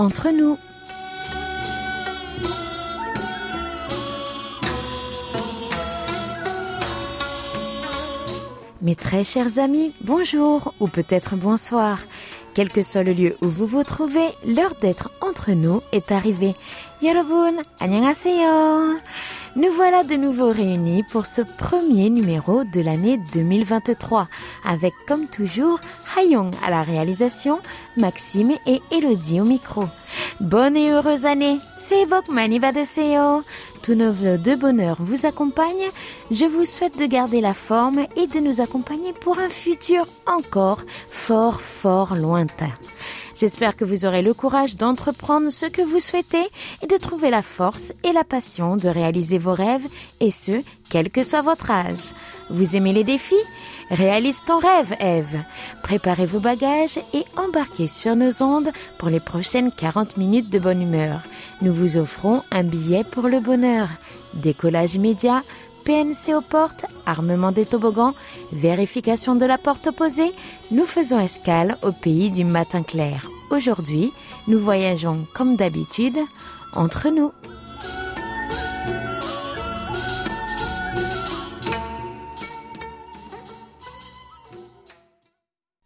entre nous. Mes très chers amis, bonjour ou peut-être bonsoir. Quel que soit le lieu où vous vous trouvez, l'heure d'être entre nous est arrivée. 여러분, 안녕하세요. Nous voilà de nouveau réunis pour ce premier numéro de l'année 2023, avec comme toujours Hayong à la réalisation, Maxime et Elodie au micro. Bonne et heureuse année, c'est Bokmani Badeseo. Tous nos voeux de bonheur vous accompagnent. Je vous souhaite de garder la forme et de nous accompagner pour un futur encore fort, fort lointain. J'espère que vous aurez le courage d'entreprendre ce que vous souhaitez et de trouver la force et la passion de réaliser vos rêves, et ce, quel que soit votre âge. Vous aimez les défis? Réalise ton rêve, Eve. Préparez vos bagages et embarquez sur nos ondes pour les prochaines 40 minutes de bonne humeur. Nous vous offrons un billet pour le bonheur. Décollage immédiat, PNC aux portes, armement des toboggans, vérification de la porte opposée, nous faisons escale au pays du matin clair. Aujourd'hui, nous voyageons comme d'habitude entre nous.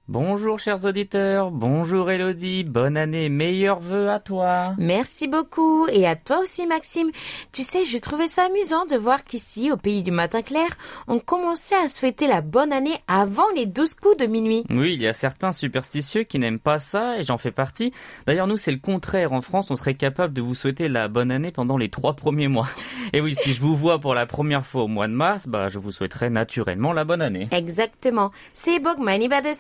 Bonjour chers auditeurs, bonjour Elodie, bonne année, meilleurs vœux à toi. Merci beaucoup et à toi aussi Maxime. Tu sais, je trouvais ça amusant de voir qu'ici, au pays du matin clair, on commençait à souhaiter la bonne année avant les douze coups de minuit. Oui, il y a certains superstitieux qui n'aiment pas ça et j'en fais partie. D'ailleurs, nous, c'est le contraire. En France, on serait capable de vous souhaiter la bonne année pendant les trois premiers mois. Et oui, si je vous vois pour la première fois au mois de mars, bah, je vous souhaiterais naturellement la bonne année. Exactement. C'est de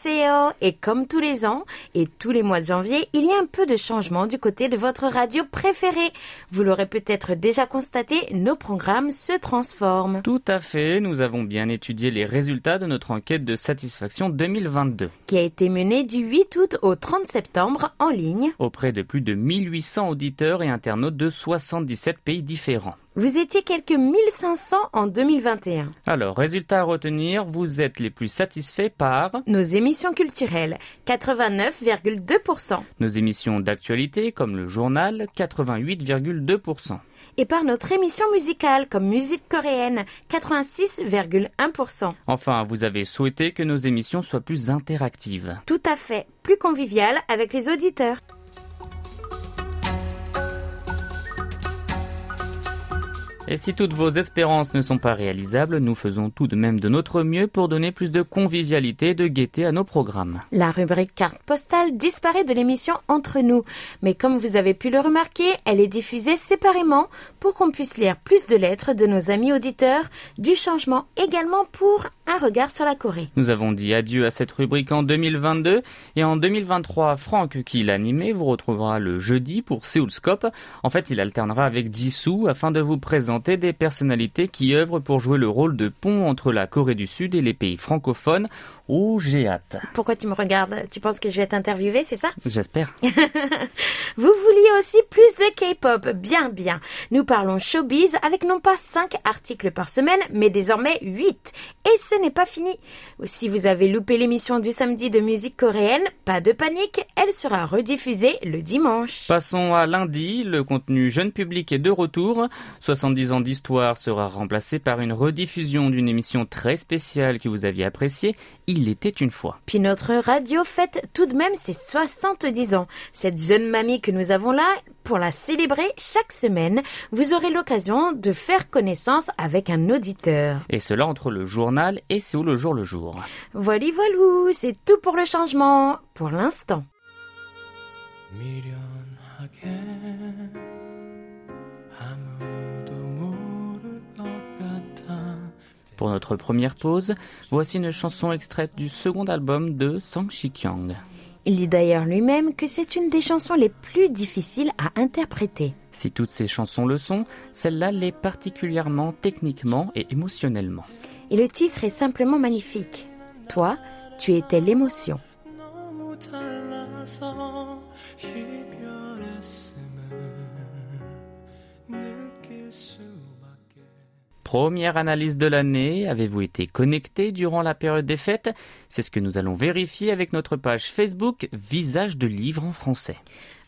Et comme tous les ans et tous les mois de janvier, il y a un peu de changement du côté de votre radio préférée. Vous l'aurez peut-être déjà constaté, nos programmes se transforment. Tout à fait, nous avons bien étudié les résultats de notre enquête de satisfaction 2022. Qui a été menée du 8 août au 30 septembre en ligne. Auprès de plus de 1800 auditeurs et internautes de 77 pays différents. Vous étiez quelques 1500 en 2021. Alors, résultat à retenir, vous êtes les plus satisfaits par nos émissions culturelles, 89,2%. Nos émissions d'actualité, comme le journal, 88,2%. Et par notre émission musicale, comme musique coréenne, 86,1%. Enfin, vous avez souhaité que nos émissions soient plus interactives. Tout à fait, plus conviviales avec les auditeurs. Et si toutes vos espérances ne sont pas réalisables, nous faisons tout de même de notre mieux pour donner plus de convivialité et de gaieté à nos programmes. La rubrique carte postale disparaît de l'émission Entre nous, mais comme vous avez pu le remarquer, elle est diffusée séparément pour qu'on puisse lire plus de lettres de nos amis auditeurs, du changement également pour un regard sur la Corée. Nous avons dit adieu à cette rubrique en 2022 et en 2023, Franck, qui l'animait, vous retrouvera le jeudi pour Seoulscope. En fait, il alternera avec Jisoo afin de vous présenter des personnalités qui œuvrent pour jouer le rôle de pont entre la Corée du Sud et les pays francophones Oh, j'ai hâte. Pourquoi tu me regardes? Tu penses que je vais t'interviewer, c'est ça? J'espère. Vous vouliez aussi plus de K-pop Bien, bien. Nous parlons showbiz avec non pas 5 articles par semaine, mais désormais 8. Et ce n'est pas fini. Si vous avez loupé l'émission du samedi de musique coréenne, pas de panique, elle sera rediffusée le dimanche. Passons à lundi, le contenu jeune public est de retour. 70 ans d'histoire sera remplacé par une rediffusion d'une émission très spéciale que vous aviez appréciée. Il était une fois. Puis notre radio fête tout de même ses 70 ans. Cette jeune mamie que nous avons là, pour la célébrer chaque semaine, vous aurez l'occasion de faire connaissance avec un auditeur. Et cela entre le journal et C'est où le jour le jour. Voilà, voilà, c'est tout pour le changement, pour l'instant. Pour notre première pause, voici une chanson extraite du second album de Sang Shikyang. Il dit d'ailleurs lui-même que c'est une des chansons les plus difficiles à interpréter. Si toutes ces chansons le sont, celle-là l'est particulièrement techniquement et émotionnellement. Et le titre est simplement magnifique. Toi, tu étais l'émotion. Première analyse de l'année, avez-vous été connecté durant la période des fêtes? C'est ce que nous allons vérifier avec notre page Facebook Visage de livres en français.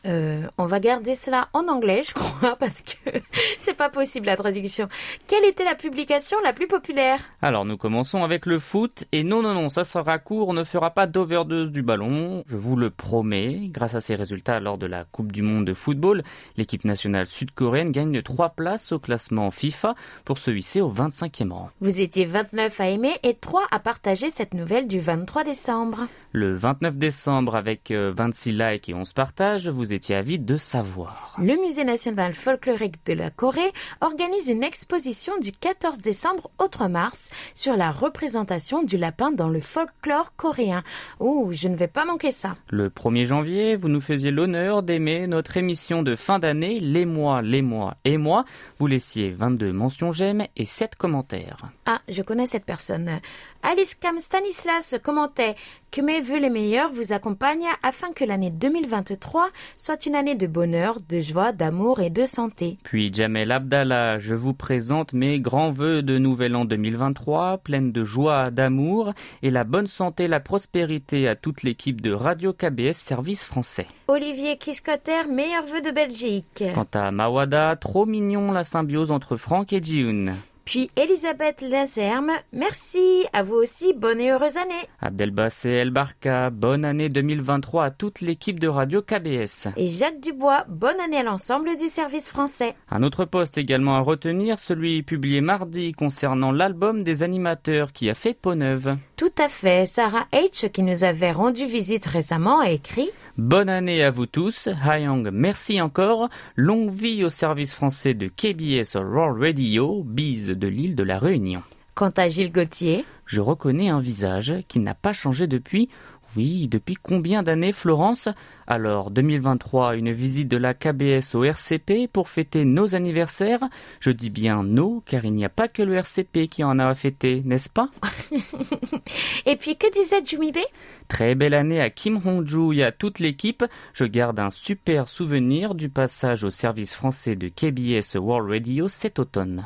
Euh, on va garder cela en anglais, je crois, parce que c'est pas possible la traduction. Quelle était la publication la plus populaire? Alors nous commençons avec le foot et non non non, ça sera court, on ne fera pas d'overdose du ballon, je vous le promets. Grâce à ces résultats lors de la Coupe du monde de football, l'équipe nationale sud-coréenne gagne trois places au classement FIFA pour se hisser au 25e rang. Vous étiez 29 à aimer et 3 à partager cette nouvelle du 23 décembre. Le 29 décembre avec 26 euh, likes et 11 partages, vous étiez avide de savoir. Le Musée national folklorique de la Corée organise une exposition du 14 décembre au 3 mars sur la représentation du lapin dans le folklore coréen. Oh, je ne vais pas manquer ça. Le 1er janvier, vous nous faisiez l'honneur d'aimer notre émission de fin d'année Les mois, les mois et moi. Vous laissiez 22 mentions j'aime et 7 commentaires. Ah, je connais cette personne. Alice Cam Stanislas commentait que mes vœux les meilleurs vous accompagnent afin que l'année 2023 soit une année de bonheur, de joie, d'amour et de santé. Puis Jamel Abdallah, je vous présente mes grands vœux de nouvel an 2023, pleine de joie, d'amour et la bonne santé, la prospérité à toute l'équipe de Radio KBS Service français. Olivier Kiskotter, meilleurs vœux de Belgique. Quant à Mawada, trop mignon la symbiose entre Franck et Jioun. Puis Elisabeth Lazerme, merci, à vous aussi, bonne et heureuse année. Abdelbassé El Barka, bonne année 2023 à toute l'équipe de radio KBS. Et Jacques Dubois, bonne année à l'ensemble du service français. Un autre poste également à retenir, celui publié mardi concernant l'album des animateurs qui a fait peau neuve. Tout à fait, Sarah H, qui nous avait rendu visite récemment, a écrit Bonne année à vous tous. Hyang, merci encore. Longue vie au service français de KBS World Radio, bise de l'île de la Réunion. Quant à Gilles Gauthier, je reconnais un visage qui n'a pas changé depuis. Oui, depuis combien d'années, Florence? Alors, 2023, une visite de la KBS au RCP pour fêter nos anniversaires? Je dis bien nos, car il n'y a pas que le RCP qui en a fêté, n'est-ce pas? Et puis, que disait Jumibe Très belle année à Kim Hong-ju et à toute l'équipe. Je garde un super souvenir du passage au service français de KBS World Radio cet automne.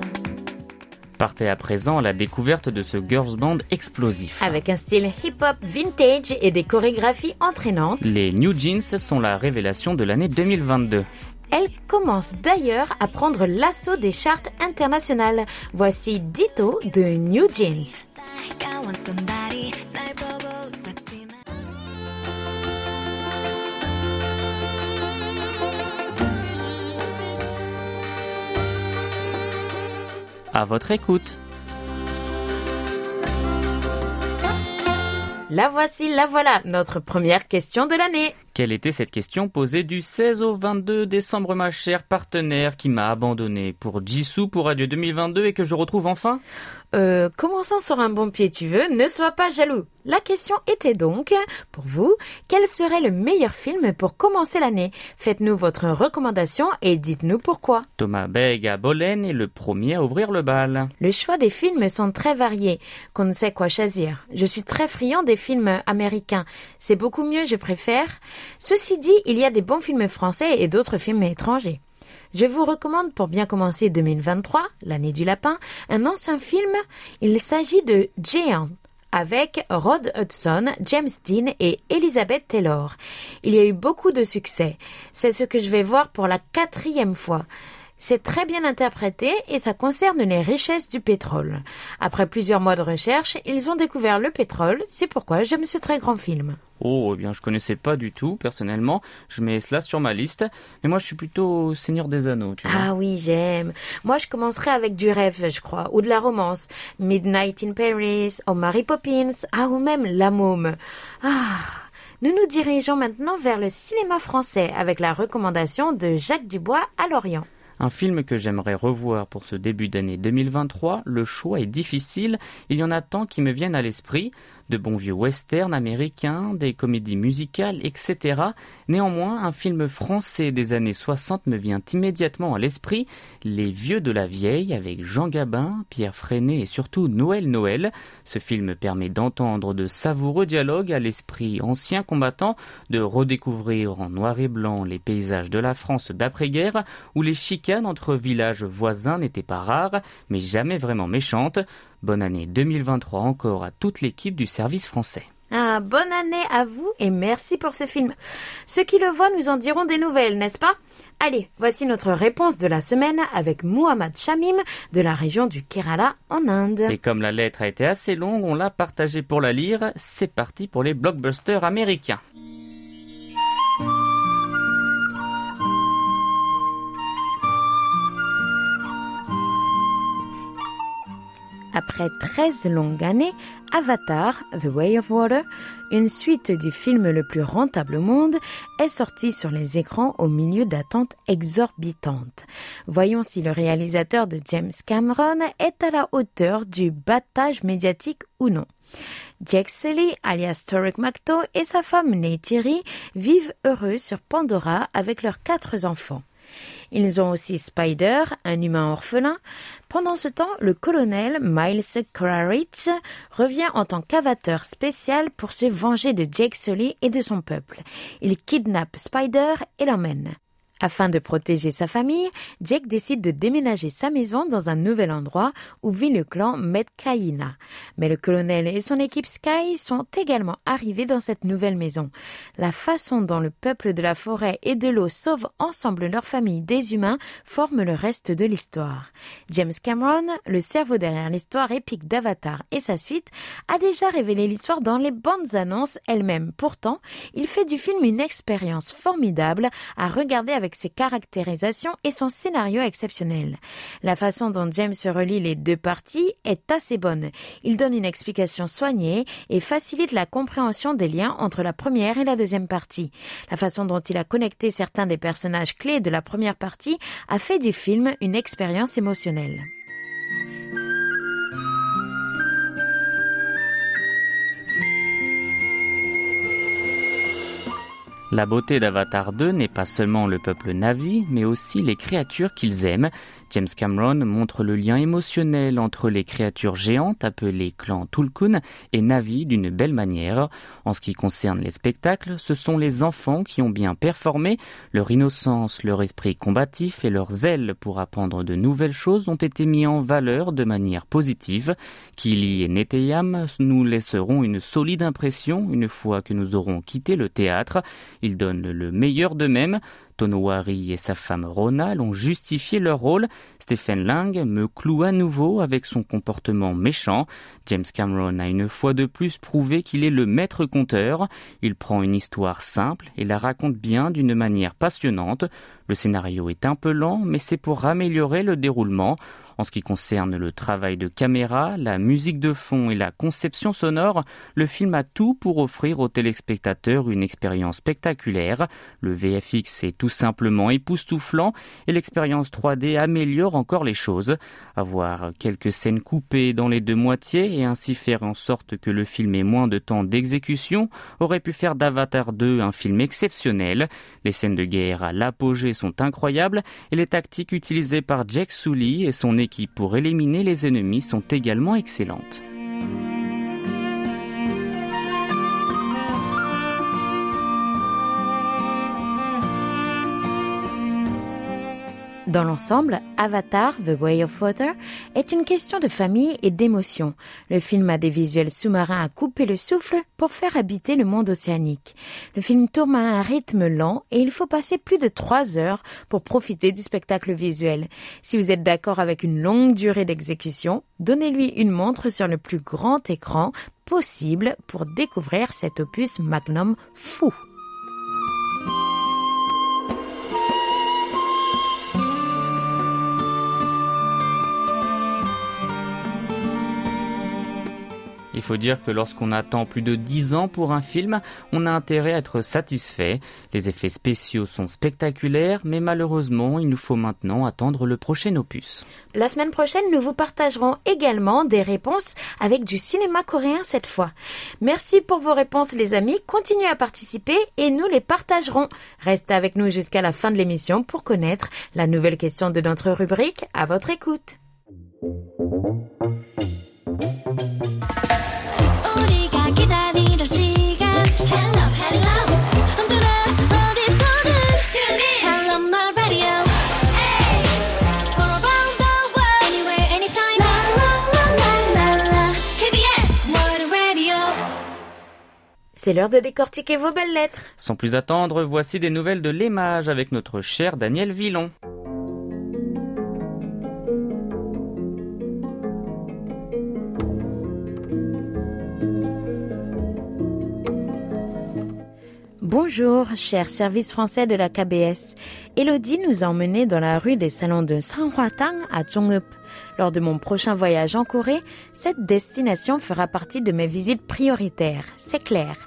Partez à présent à la découverte de ce girls band explosif. Avec un style hip-hop vintage et des chorégraphies entraînantes, les New Jeans sont la révélation de l'année 2022. Elle commence d'ailleurs à prendre l'assaut des charts internationales. Voici Ditto de New Jeans. À votre écoute. La voici, la voilà, notre première question de l'année. Quelle était cette question posée du 16 au 22 décembre, ma chère partenaire qui m'a abandonné pour Jisoo pour Radio 2022 et que je retrouve enfin? Euh, commençons sur un bon pied, tu veux, ne sois pas jaloux. La question était donc, pour vous, quel serait le meilleur film pour commencer l'année? Faites-nous votre recommandation et dites-nous pourquoi. Thomas Beg à Bolène est le premier à ouvrir le bal. Le choix des films sont très variés, qu'on ne sait quoi choisir. Je suis très friand des films américains. C'est beaucoup mieux, je préfère. Ceci dit, il y a des bons films français et d'autres films étrangers. Je vous recommande pour bien commencer 2023, l'année du lapin, un ancien film. Il s'agit de Géant avec Rod Hudson, James Dean et Elizabeth Taylor. Il y a eu beaucoup de succès. C'est ce que je vais voir pour la quatrième fois. C'est très bien interprété et ça concerne les richesses du pétrole. Après plusieurs mois de recherche, ils ont découvert le pétrole, c'est pourquoi j'aime ce très grand film. Oh, eh bien, je connaissais pas du tout, personnellement. Je mets cela sur ma liste. Mais moi, je suis plutôt Seigneur des Anneaux, tu vois. Ah oui, j'aime. Moi, je commencerai avec du rêve, je crois, ou de la romance. Midnight in Paris, ou Mary Poppins, ah, ou même La Môme. Ah. Nous nous dirigeons maintenant vers le cinéma français avec la recommandation de Jacques Dubois à Lorient. Un film que j'aimerais revoir pour ce début d'année 2023, le choix est difficile, il y en a tant qui me viennent à l'esprit. De bons vieux westerns américains, des comédies musicales, etc. Néanmoins, un film français des années 60 me vient immédiatement à l'esprit, Les Vieux de la Vieille, avec Jean Gabin, Pierre Freinet et surtout Noël Noël. Ce film permet d'entendre de savoureux dialogues à l'esprit ancien combattant, de redécouvrir en noir et blanc les paysages de la France d'après-guerre, où les chicanes entre villages voisins n'étaient pas rares, mais jamais vraiment méchantes. Bonne année 2023 encore à toute l'équipe du service français. Ah, bonne année à vous et merci pour ce film. Ceux qui le voient nous en diront des nouvelles, n'est-ce pas? Allez, voici notre réponse de la semaine avec Muhammad Shamim de la région du Kerala en Inde. Et comme la lettre a été assez longue, on l'a partagée pour la lire. C'est parti pour les blockbusters américains. Après 13 longues années, Avatar, The Way of Water, une suite du film le plus rentable au monde, est sortie sur les écrans au milieu d'attentes exorbitantes. Voyons si le réalisateur de James Cameron est à la hauteur du battage médiatique ou non. Jack Sully, alias Torek Macto, et sa femme Neytiri vivent heureux sur Pandora avec leurs quatre enfants. Ils ont aussi Spider, un humain orphelin. Pendant ce temps, le colonel Miles Kraritz revient en tant qu'avateur spécial pour se venger de Jake Sully et de son peuple. Il kidnappe Spider et l'emmène. Afin de protéger sa famille, Jake décide de déménager sa maison dans un nouvel endroit où vit le clan Metkaina. Mais le colonel et son équipe Sky sont également arrivés dans cette nouvelle maison. La façon dont le peuple de la forêt et de l'eau sauvent ensemble leur famille des humains forme le reste de l'histoire. James Cameron, le cerveau derrière l'histoire épique d'Avatar et sa suite, a déjà révélé l'histoire dans les bandes annonces elles-mêmes. Pourtant, il fait du film une expérience formidable à regarder avec ses caractérisations et son scénario exceptionnel. La façon dont James relie les deux parties est assez bonne. Il donne une explication soignée et facilite la compréhension des liens entre la première et la deuxième partie. La façon dont il a connecté certains des personnages clés de la première partie a fait du film une expérience émotionnelle. La beauté d'Avatar 2 n'est pas seulement le peuple Navi, mais aussi les créatures qu'ils aiment, James Cameron montre le lien émotionnel entre les créatures géantes appelées clans Tulkun et Navi d'une belle manière. En ce qui concerne les spectacles, ce sont les enfants qui ont bien performé, leur innocence, leur esprit combatif et leur zèle pour apprendre de nouvelles choses ont été mis en valeur de manière positive. Kili et Neteyam nous laisseront une solide impression une fois que nous aurons quitté le théâtre. Ils donnent le meilleur d'eux-mêmes. Tonowari et sa femme Rona ont justifié leur rôle. Stephen Lang me cloue à nouveau avec son comportement méchant. James Cameron a une fois de plus prouvé qu'il est le maître conteur. Il prend une histoire simple et la raconte bien d'une manière passionnante. Le scénario est un peu lent, mais c'est pour améliorer le déroulement. En ce qui concerne le travail de caméra, la musique de fond et la conception sonore, le film a tout pour offrir aux téléspectateurs une expérience spectaculaire. Le VFX est tout simplement époustouflant et l'expérience 3D améliore encore les choses. Avoir quelques scènes coupées dans les deux moitiés et ainsi faire en sorte que le film ait moins de temps d'exécution aurait pu faire d'Avatar 2 un film exceptionnel. Les scènes de guerre à l'apogée sont incroyables et les tactiques utilisées par Jack Sully et son équipe qui, pour éliminer les ennemis, sont également excellentes. Dans l'ensemble, Avatar, The Way of Water est une question de famille et d'émotion. Le film a des visuels sous-marins à couper le souffle pour faire habiter le monde océanique. Le film tourne à un rythme lent et il faut passer plus de trois heures pour profiter du spectacle visuel. Si vous êtes d'accord avec une longue durée d'exécution, donnez-lui une montre sur le plus grand écran possible pour découvrir cet opus magnum fou. Il faut dire que lorsqu'on attend plus de 10 ans pour un film, on a intérêt à être satisfait. Les effets spéciaux sont spectaculaires, mais malheureusement, il nous faut maintenant attendre le prochain opus. La semaine prochaine, nous vous partagerons également des réponses avec du cinéma coréen cette fois. Merci pour vos réponses les amis, continuez à participer et nous les partagerons. Restez avec nous jusqu'à la fin de l'émission pour connaître la nouvelle question de notre rubrique à votre écoute. C'est l'heure de décortiquer vos belles lettres. Sans plus attendre, voici des nouvelles de l'émage avec notre cher Daniel Villon. Bonjour, cher service français de la KBS. Elodie nous a emmenés dans la rue des salons de Sangwatang à Zhongup. Lors de mon prochain voyage en Corée, cette destination fera partie de mes visites prioritaires, c'est clair.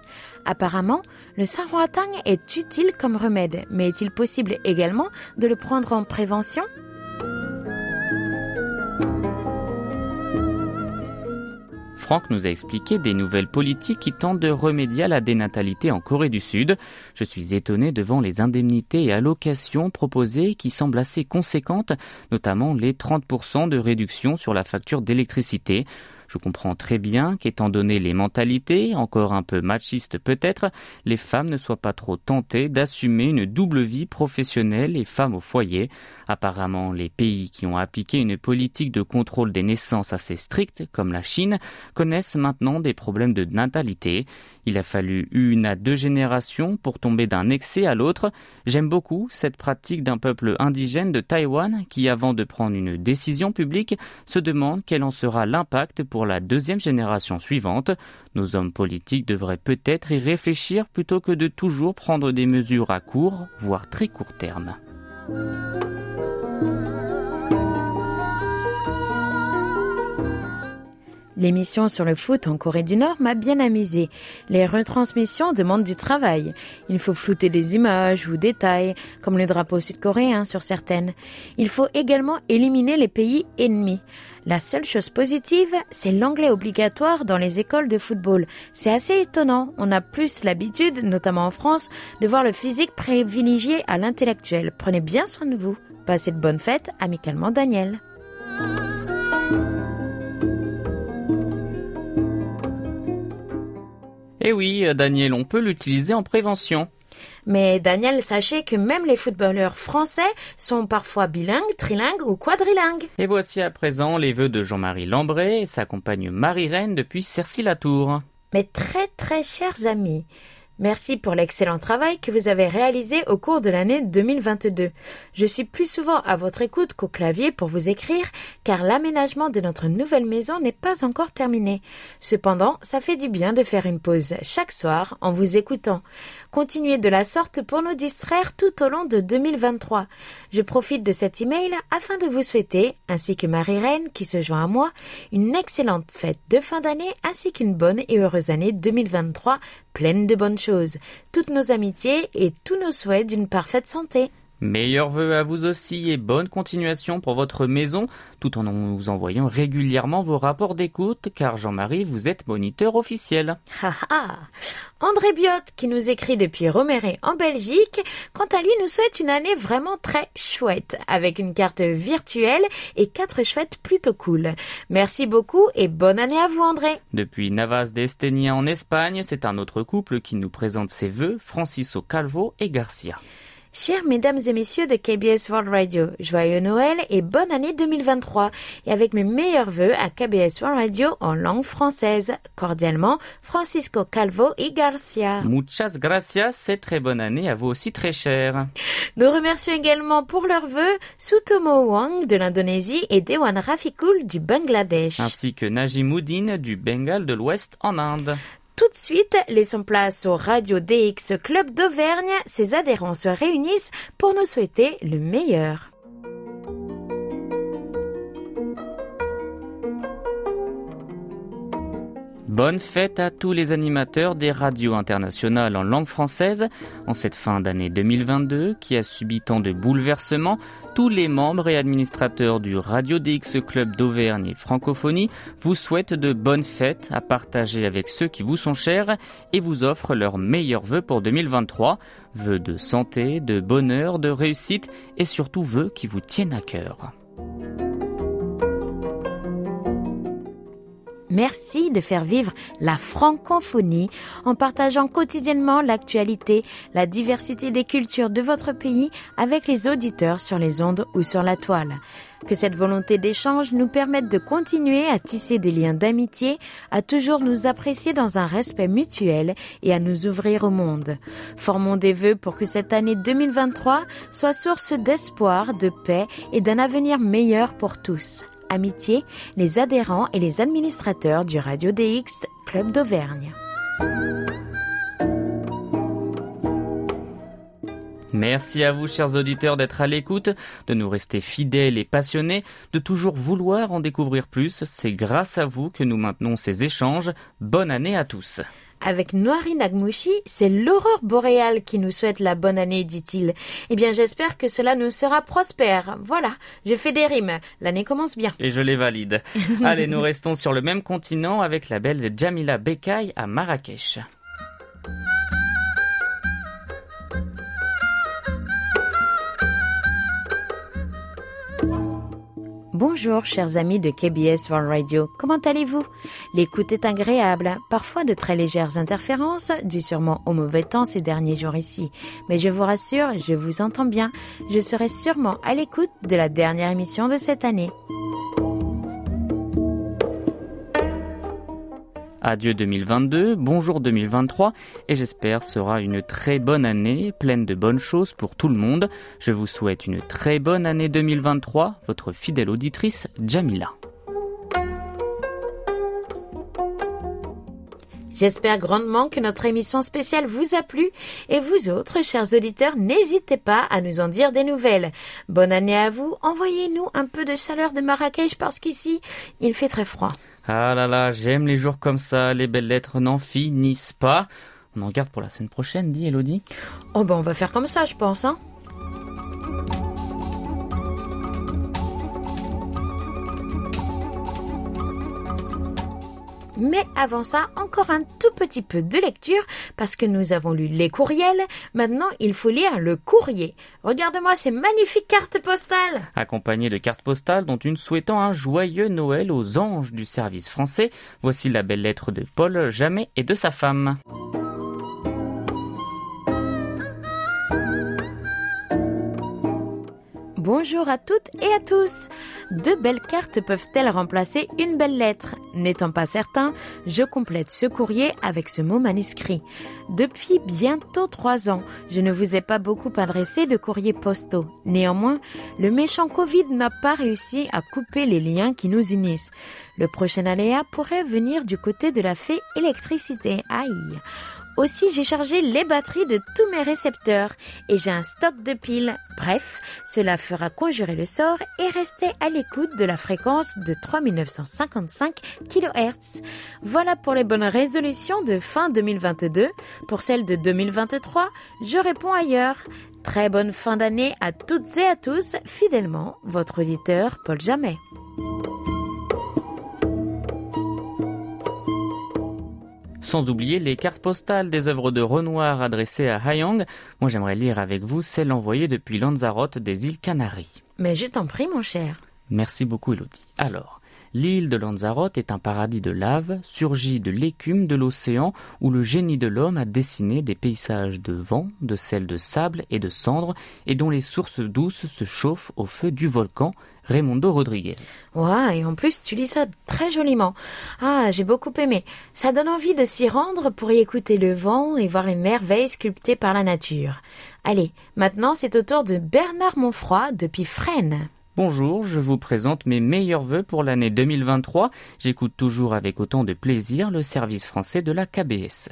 Apparemment, le Sangwatang est utile comme remède, mais est-il possible également de le prendre en prévention? Franck nous a expliqué des nouvelles politiques qui tentent de remédier à la dénatalité en Corée du Sud. Je suis étonné devant les indemnités et allocations proposées qui semblent assez conséquentes, notamment les 30% de réduction sur la facture d'électricité. Je comprends très bien qu'étant donné les mentalités, encore un peu machistes peut-être, les femmes ne soient pas trop tentées d'assumer une double vie professionnelle et femme au foyer. Apparemment, les pays qui ont appliqué une politique de contrôle des naissances assez stricte, comme la Chine, connaissent maintenant des problèmes de natalité. Il a fallu une à deux générations pour tomber d'un excès à l'autre. J'aime beaucoup cette pratique d'un peuple indigène de Taïwan qui, avant de prendre une décision publique, se demande quel en sera l'impact pour la deuxième génération suivante. Nos hommes politiques devraient peut-être y réfléchir plutôt que de toujours prendre des mesures à court, voire très court terme. Música L'émission sur le foot en Corée du Nord m'a bien amusé. Les retransmissions demandent du travail. Il faut flouter des images ou détails, comme le drapeau sud-coréen sur certaines. Il faut également éliminer les pays ennemis. La seule chose positive, c'est l'anglais obligatoire dans les écoles de football. C'est assez étonnant. On a plus l'habitude, notamment en France, de voir le physique privilégié à l'intellectuel. Prenez bien soin de vous. Passez de bonnes fêtes, amicalement Daniel. Eh oui, Daniel, on peut l'utiliser en prévention. Mais Daniel, sachez que même les footballeurs français sont parfois bilingues, trilingues ou quadrilingues. Et voici à présent les vœux de Jean-Marie Lambray et sa compagne Marie-Reine depuis Cercy-la-Tour. Mes très très chers amis, Merci pour l'excellent travail que vous avez réalisé au cours de l'année 2022. Je suis plus souvent à votre écoute qu'au clavier pour vous écrire car l'aménagement de notre nouvelle maison n'est pas encore terminé. Cependant, ça fait du bien de faire une pause chaque soir en vous écoutant. Continuez de la sorte pour nous distraire tout au long de 2023. Je profite de cet email afin de vous souhaiter, ainsi que Marie-Reine qui se joint à moi, une excellente fête de fin d'année ainsi qu'une bonne et heureuse année 2023 pleine de bonnes choses. Toutes nos amitiés et tous nos souhaits d'une parfaite santé. Meilleurs vœux à vous aussi et bonne continuation pour votre maison, tout en nous envoyant régulièrement vos rapports d'écoute, car Jean-Marie, vous êtes moniteur officiel. André Biot, qui nous écrit depuis Roméré en Belgique, quant à lui, nous souhaite une année vraiment très chouette, avec une carte virtuelle et quatre chouettes plutôt cool. Merci beaucoup et bonne année à vous, André. Depuis Navas d'Estenia en Espagne, c'est un autre couple qui nous présente ses vœux, Francisco Calvo et Garcia. Chers mesdames et messieurs de KBS World Radio, joyeux Noël et bonne année 2023 et avec mes meilleurs voeux à KBS World Radio en langue française. Cordialement, Francisco Calvo y Garcia. Muchas gracias c'est très bonne année à vous aussi très cher. Nous remercions également pour leurs vœux Sutomo Wang de l'Indonésie et Dewan Rafikul du Bangladesh. Ainsi que Najimuddin du Bengale de l'Ouest en Inde. Tout de suite, laissons place au Radio DX Club d'Auvergne. Ses adhérents se réunissent pour nous souhaiter le meilleur. Bonne fête à tous les animateurs des radios internationales en langue française. En cette fin d'année 2022 qui a subi tant de bouleversements, tous les membres et administrateurs du Radio DX Club d'Auvergne et Francophonie vous souhaitent de bonnes fêtes à partager avec ceux qui vous sont chers et vous offrent leurs meilleurs vœux pour 2023. Vœux de santé, de bonheur, de réussite et surtout vœux qui vous tiennent à cœur. Merci de faire vivre la francophonie en partageant quotidiennement l'actualité, la diversité des cultures de votre pays avec les auditeurs sur les ondes ou sur la toile. Que cette volonté d'échange nous permette de continuer à tisser des liens d'amitié, à toujours nous apprécier dans un respect mutuel et à nous ouvrir au monde. Formons des vœux pour que cette année 2023 soit source d'espoir, de paix et d'un avenir meilleur pour tous. Amitié, les adhérents et les administrateurs du Radio DX Club d'Auvergne. Merci à vous, chers auditeurs, d'être à l'écoute, de nous rester fidèles et passionnés, de toujours vouloir en découvrir plus. C'est grâce à vous que nous maintenons ces échanges. Bonne année à tous. Avec Noiri Nagmouchi, c'est l'aurore boréale qui nous souhaite la bonne année, dit-il. Eh bien, j'espère que cela nous sera prospère. Voilà, je fais des rimes. L'année commence bien. Et je les valide. Allez, nous restons sur le même continent avec la belle Jamila Bekay à Marrakech. Bonjour chers amis de KBS World Radio, comment allez-vous? L'écoute est agréable, parfois de très légères interférences, dues sûrement au mauvais temps ces derniers jours ici. Mais je vous rassure, je vous entends bien, je serai sûrement à l'écoute de la dernière émission de cette année. Adieu 2022, bonjour 2023 et j'espère sera une très bonne année, pleine de bonnes choses pour tout le monde. Je vous souhaite une très bonne année 2023, votre fidèle auditrice Jamila. J'espère grandement que notre émission spéciale vous a plu et vous autres, chers auditeurs, n'hésitez pas à nous en dire des nouvelles. Bonne année à vous, envoyez-nous un peu de chaleur de Marrakech parce qu'ici, il fait très froid. Ah là là, j'aime les jours comme ça, les belles lettres n'en finissent pas. On en garde pour la semaine prochaine, dit Elodie. Oh ben on va faire comme ça, je pense, hein. Mais avant ça, encore un tout petit peu de lecture, parce que nous avons lu les courriels, maintenant il faut lire le courrier. Regarde-moi ces magnifiques cartes postales Accompagnées de cartes postales, dont une souhaitant un joyeux Noël aux anges du service français, voici la belle lettre de Paul Jamais et de sa femme. Bonjour à toutes et à tous. Deux belles cartes peuvent-elles remplacer une belle lettre? N'étant pas certain, je complète ce courrier avec ce mot manuscrit. Depuis bientôt trois ans, je ne vous ai pas beaucoup adressé de courriers postaux. Néanmoins, le méchant Covid n'a pas réussi à couper les liens qui nous unissent. Le prochain aléa pourrait venir du côté de la fée électricité. Aïe. Aussi, j'ai chargé les batteries de tous mes récepteurs et j'ai un stock de piles. Bref, cela fera conjurer le sort et rester à l'écoute de la fréquence de 3955 kHz. Voilà pour les bonnes résolutions de fin 2022. Pour celles de 2023, je réponds ailleurs. Très bonne fin d'année à toutes et à tous. Fidèlement, votre auditeur Paul Jamais. Sans oublier les cartes postales des œuvres de Renoir adressées à Hayang. Moi j'aimerais lire avec vous celle envoyée depuis Lanzarote des îles Canaries. Mais je t'en prie mon cher. Merci beaucoup Elodie. Alors, L'île de Lanzarote est un paradis de lave, surgi de l'écume de l'océan où le génie de l'homme a dessiné des paysages de vent, de sel de sable et de cendres et dont les sources douces se chauffent au feu du volcan Raimundo Rodriguez. Ouais, et en plus tu lis ça très joliment. Ah, j'ai beaucoup aimé. Ça donne envie de s'y rendre pour y écouter le vent et voir les merveilles sculptées par la nature. Allez, maintenant c'est au tour de Bernard Monfroy depuis Fresnes. Bonjour, je vous présente mes meilleurs vœux pour l'année 2023. J'écoute toujours avec autant de plaisir le service français de la KBS.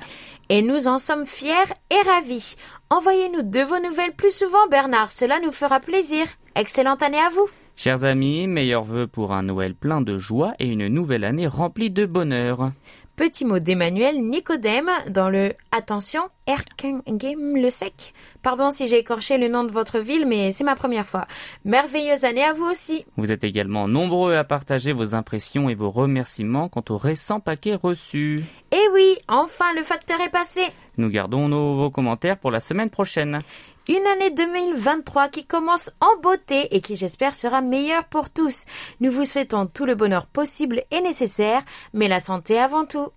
Et nous en sommes fiers et ravis. Envoyez-nous de vos nouvelles plus souvent, Bernard. Cela nous fera plaisir. Excellente année à vous. Chers amis, meilleurs vœux pour un Noël plein de joie et une nouvelle année remplie de bonheur. petit mot d'Emmanuel Nicodème dans le Attention, Erkengem le sec. Pardon si j'ai écorché le nom de votre ville, mais c'est ma première fois. Merveilleuse année à vous aussi. Vous êtes également nombreux à partager vos impressions et vos remerciements quant au récent paquet reçu. Eh oui, enfin le facteur est passé. Nous gardons nos, vos commentaires pour la semaine prochaine. Une année 2023 qui commence en beauté et qui j'espère sera meilleure pour tous. Nous vous souhaitons tout le bonheur possible et nécessaire, mais la santé avant tout.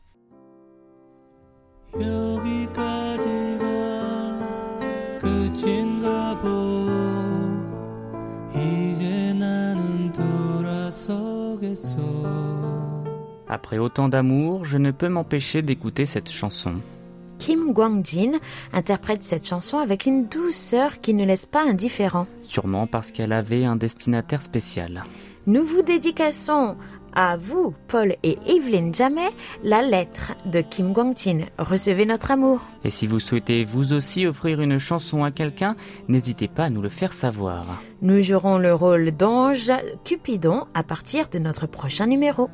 Après autant d'amour, je ne peux m'empêcher d'écouter cette chanson. Kim Gwang-jin interprète cette chanson avec une douceur qui ne laisse pas indifférent. Sûrement parce qu'elle avait un destinataire spécial. Nous vous dédicassons à vous, Paul et Evelyn Jamais, la lettre de Kim Gwang-jin. Recevez notre amour. Et si vous souhaitez vous aussi offrir une chanson à quelqu'un, n'hésitez pas à nous le faire savoir. Nous jouerons le rôle d'ange Cupidon à partir de notre prochain numéro.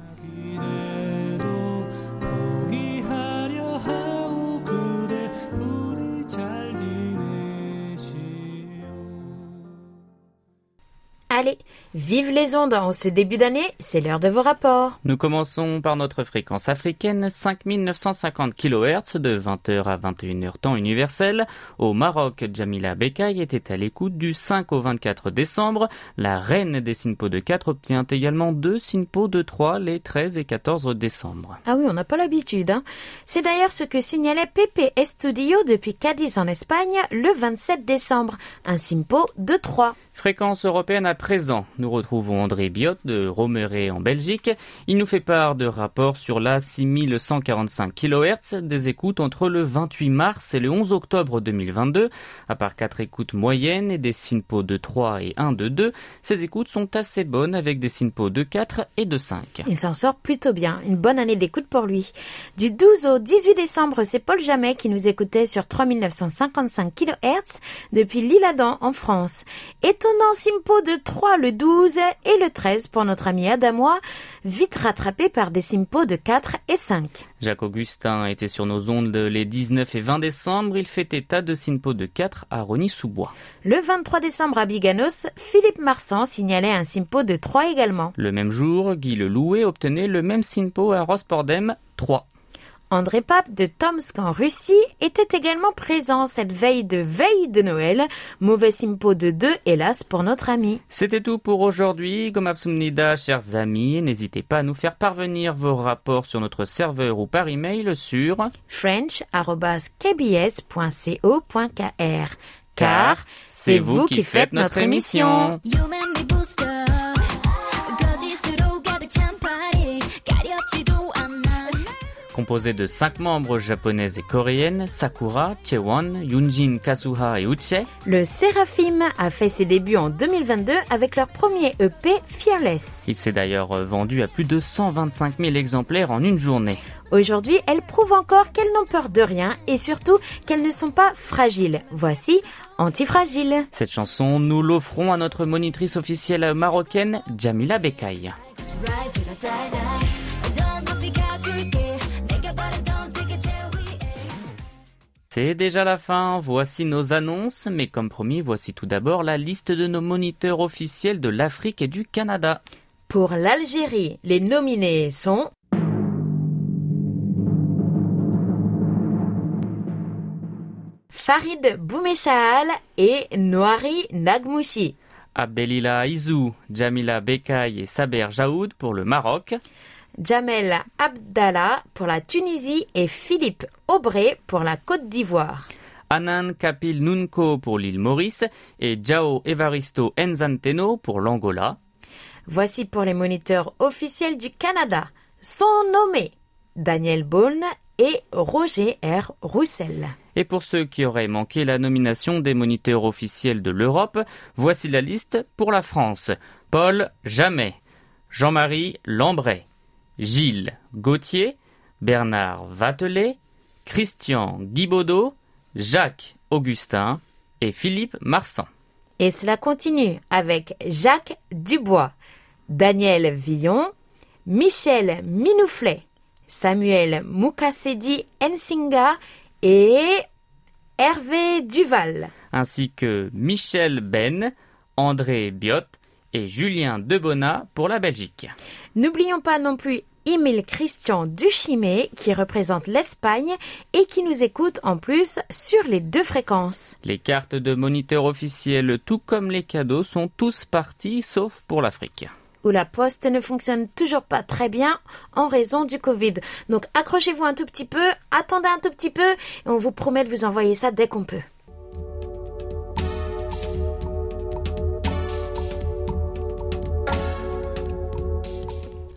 Allez, vive les ondes en ce début d'année, c'est l'heure de vos rapports. Nous commençons par notre fréquence africaine 5950 kHz de 20h à 21h temps universel. Au Maroc, Jamila Bekay était à l'écoute du 5 au 24 décembre. La reine des SINPO de 4 obtient également deux SINPO de 3 les 13 et 14 décembre. Ah oui, on n'a pas l'habitude. Hein. C'est d'ailleurs ce que signalait Pepe Estudio depuis Cadiz en Espagne le 27 décembre. Un SINPO de 3. Fréquence européenne à présent. Nous retrouvons André Biot de Romeret en Belgique. Il nous fait part de rapports sur la 6145 kHz des écoutes entre le 28 mars et le 11 octobre 2022. À part quatre écoutes moyennes et des SINPO de 3 et 1 de 2, ces écoutes sont assez bonnes avec des SINPO de 4 et de 5. Il s'en sort plutôt bien. Une bonne année d'écoute pour lui. Du 12 au 18 décembre, c'est Paul Jamet qui nous écoutait sur 3955 kHz depuis l'Île-Adam en France. Simpo de 3 le 12 et le 13 pour notre ami Adamois, vite rattrapé par des Simpo de 4 et 5. Jacques Augustin était sur nos ondes les 19 et 20 décembre. Il fait état de Simpo de 4 à Rony-sous-Bois. Le 23 décembre à Biganos, Philippe Marsan signalait un Simpo de 3 également. Le même jour, Guy Lelouet obtenait le même Simpo à Rospordem 3. André Pape de Tomsk en Russie était également présent cette veille de veille de Noël. Mauvais simpo de 2, hélas, pour notre ami. C'était tout pour aujourd'hui. Gomapsumnida, chers amis, n'hésitez pas à nous faire parvenir vos rapports sur notre serveur ou par email sur french.kbs.co.kr. Car c'est vous qui faites notre émission. Composé de cinq membres japonaises et coréennes, Sakura, Chaewon, Yunjin, Kazuha et Uche, Le Seraphim a fait ses débuts en 2022 avec leur premier EP Fearless. il s'est d'ailleurs vendu à plus de 125 000 exemplaires en une journée. Aujourd'hui, elles prouvent encore qu'elles n'ont peur de rien et surtout qu'elles ne sont pas fragiles. Voici Antifragile. Cette chanson, nous l'offrons à notre monitrice officielle marocaine, Jamila Bekay. C'est déjà la fin, voici nos annonces, mais comme promis, voici tout d'abord la liste de nos moniteurs officiels de l'Afrique et du Canada. Pour l'Algérie, les nominés sont Farid Boumechal et Noari Nagmouchi. Abdelila Izou, Jamila Bekay et Saber Jaoud pour le Maroc. Jamel Abdallah pour la Tunisie et Philippe Aubré pour la Côte d'Ivoire. Anan Kapil Nunko pour l'île Maurice et Jao Evaristo Enzanteno pour l'Angola. Voici pour les moniteurs officiels du Canada. Sont nommés Daniel Bourne et Roger R. Roussel. Et pour ceux qui auraient manqué la nomination des moniteurs officiels de l'Europe, voici la liste pour la France. Paul Jamais, Jean-Marie Lambray, Gilles Gauthier, Bernard Vatelet, Christian Guibaudot, Jacques Augustin et Philippe Marsan. Et cela continue avec Jacques Dubois, Daniel Villon, Michel Minouflet, Samuel Mukasedi Nsinga et Hervé Duval. ainsi que Michel Ben, André Biot et Julien Debona pour la Belgique. N'oublions pas non plus Emile Christian Duchimé qui représente l'Espagne et qui nous écoute en plus sur les deux fréquences. Les cartes de moniteur officiels, tout comme les cadeaux, sont tous partis sauf pour l'Afrique. Où la poste ne fonctionne toujours pas très bien en raison du Covid. Donc accrochez-vous un tout petit peu, attendez un tout petit peu et on vous promet de vous envoyer ça dès qu'on peut.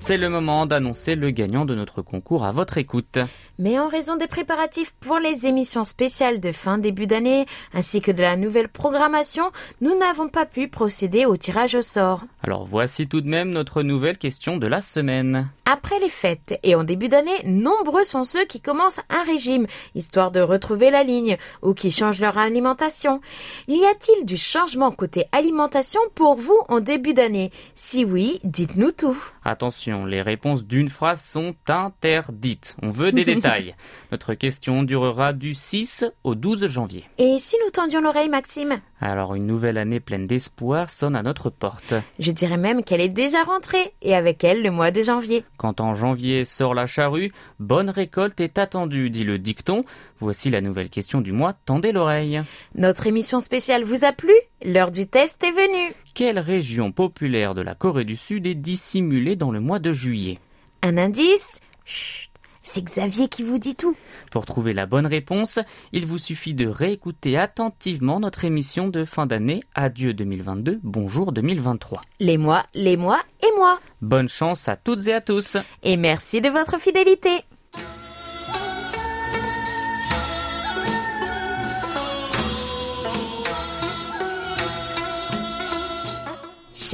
C'est le moment d'annoncer le gagnant de notre concours à votre écoute. Mais en raison des préparatifs pour les émissions spéciales de fin début d'année, ainsi que de la nouvelle programmation, nous n'avons pas pu procéder au tirage au sort. Alors voici tout de même notre nouvelle question de la semaine. Après les fêtes et en début d'année, nombreux sont ceux qui commencent un régime, histoire de retrouver la ligne, ou qui changent leur alimentation. Y a-t-il du changement côté alimentation pour vous en début d'année? Si oui, dites-nous tout. Attention, les réponses d'une phrase sont interdites. On veut des détails. Notre question durera du 6 au 12 janvier. Et si nous tendions l'oreille, Maxime? Alors une nouvelle année pleine d'espoir sonne à notre porte. Je dirais même qu'elle est déjà rentrée, et avec elle le mois de janvier. Quand en janvier sort la charrue, bonne récolte est attendue, dit le dicton. Voici la nouvelle question du mois, tendez l'oreille. Notre émission spéciale vous a plu? L'heure du test est venue. Quelle région populaire de la Corée du Sud est dissimulée dans le mois de juillet? Un indice? Chut, c'est Xavier qui vous dit tout. Pour trouver la bonne réponse, il vous suffit de réécouter attentivement notre émission de fin d'année Adieu 2022, bonjour 2023. Les mois, les mois et moi. Bonne chance à toutes et à tous. Et merci de votre fidélité.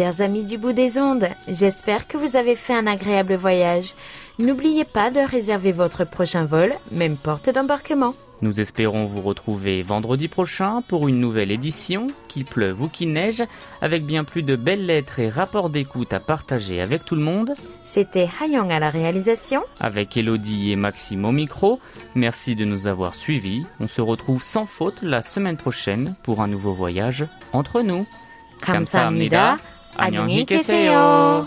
Chers amis du bout des ondes, j'espère que vous avez fait un agréable voyage. N'oubliez pas de réserver votre prochain vol, même porte d'embarquement. Nous espérons vous retrouver vendredi prochain pour une nouvelle édition, qu'il pleuve ou qu'il neige, avec bien plus de belles lettres et rapports d'écoute à partager avec tout le monde, C'était Hayong à la réalisation. avec Elodie et Maxime au micro. Merci de nous avoir suivis. On se retrouve sans faute la semaine prochaine pour un nouveau voyage entre nous. 감사합니다. 안녕히 계세요.